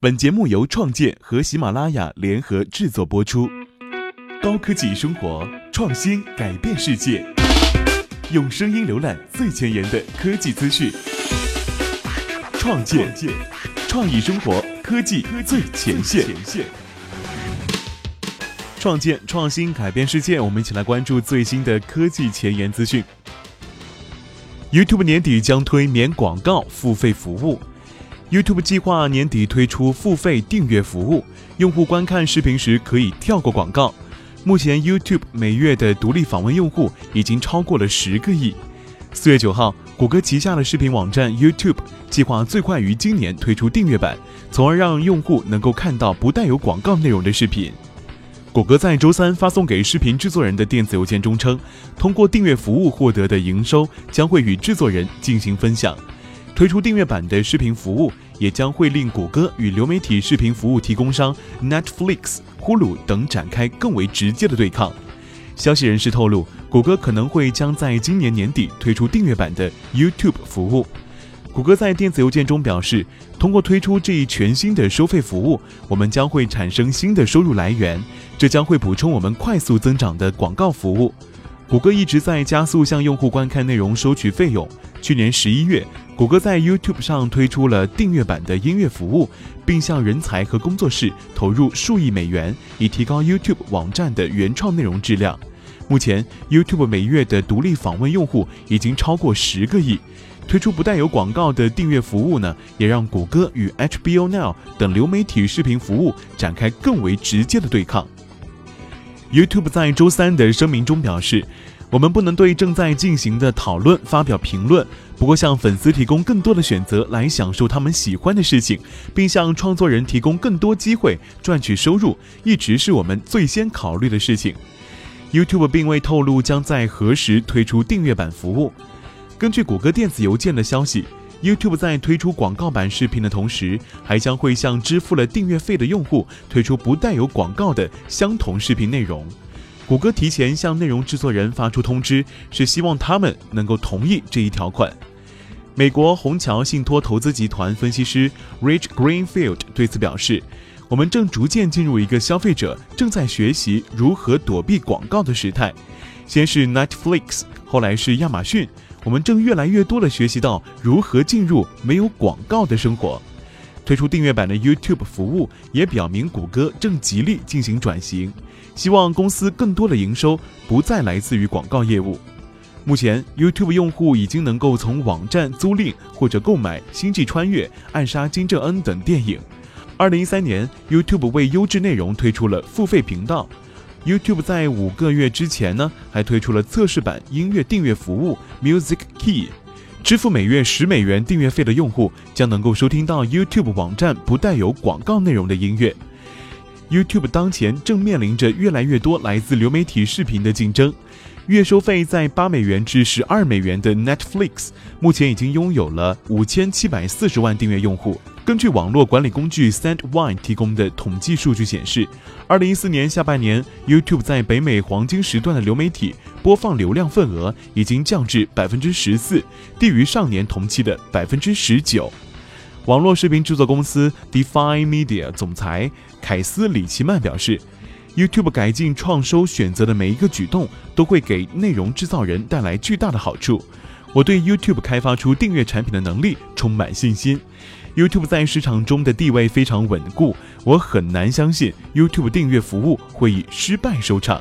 本节目由创建和喜马拉雅联合制作播出。高科技生活，创新改变世界，用声音浏览最前沿的科技资讯。创建，创意生活，科技最前线。创建，创新改变世界。我们一起来关注最新的科技前沿资讯。YouTube 年底将推免广告付费服务。YouTube 计划年底推出付费订阅服务，用户观看视频时可以跳过广告。目前，YouTube 每月的独立访问用户已经超过了十个亿。四月九号，谷歌旗下的视频网站 YouTube 计划最快于今年推出订阅版，从而让用户能够看到不带有广告内容的视频。谷歌在周三发送给视频制作人的电子邮件中称，通过订阅服务获得的营收将会与制作人进行分享。推出订阅版的视频服务，也将会令谷歌与流媒体视频服务提供商 Netflix、Hulu 等展开更为直接的对抗。消息人士透露，谷歌可能会将在今年年底推出订阅版的 YouTube 服务。谷歌在电子邮件中表示，通过推出这一全新的收费服务，我们将会产生新的收入来源，这将会补充我们快速增长的广告服务。谷歌一直在加速向用户观看内容收取费用。去年十一月，谷歌在 YouTube 上推出了订阅版的音乐服务，并向人才和工作室投入数亿美元，以提高 YouTube 网站的原创内容质量。目前，YouTube 每月的独立访问用户已经超过十个亿。推出不带有广告的订阅服务呢，也让谷歌与 HBO Now 等流媒体视频服务展开更为直接的对抗。YouTube 在周三的声明中表示，我们不能对正在进行的讨论发表评论。不过，向粉丝提供更多的选择来享受他们喜欢的事情，并向创作人提供更多机会赚取收入，一直是我们最先考虑的事情。YouTube 并未透露将在何时推出订阅版服务。根据谷歌电子邮件的消息。YouTube 在推出广告版视频的同时，还将会向支付了订阅费的用户推出不带有广告的相同视频内容。谷歌提前向内容制作人发出通知，是希望他们能够同意这一条款。美国虹桥信托投资集团分析师 Rich Greenfield 对此表示：“我们正逐渐进入一个消费者正在学习如何躲避广告的时代。先是 Netflix，后来是亚马逊。”我们正越来越多地学习到如何进入没有广告的生活。推出订阅版的 YouTube 服务，也表明谷歌正极力进行转型，希望公司更多的营收不再来自于广告业务。目前，YouTube 用户已经能够从网站租赁或者购买《星际穿越》《暗杀金正恩》等电影。二零一三年，YouTube 为优质内容推出了付费频道。YouTube 在五个月之前呢，还推出了测试版音乐订阅服务 Music Key，支付每月十美元订阅费的用户将能够收听到 YouTube 网站不带有广告内容的音乐。YouTube 当前正面临着越来越多来自流媒体视频的竞争。月收费在八美元至十二美元的 Netflix，目前已经拥有了五千七百四十万订阅用户。根据网络管理工具 Sandvine 提供的统计数据显示，二零一四年下半年，YouTube 在北美黄金时段的流媒体播放流量份额已经降至百分之十四，低于上年同期的百分之十九。网络视频制作公司 Define Media 总裁凯斯里奇曼表示。YouTube 改进创收选择的每一个举动，都会给内容制造人带来巨大的好处。我对 YouTube 开发出订阅产品的能力充满信心。YouTube 在市场中的地位非常稳固，我很难相信 YouTube 订阅服务会以失败收场。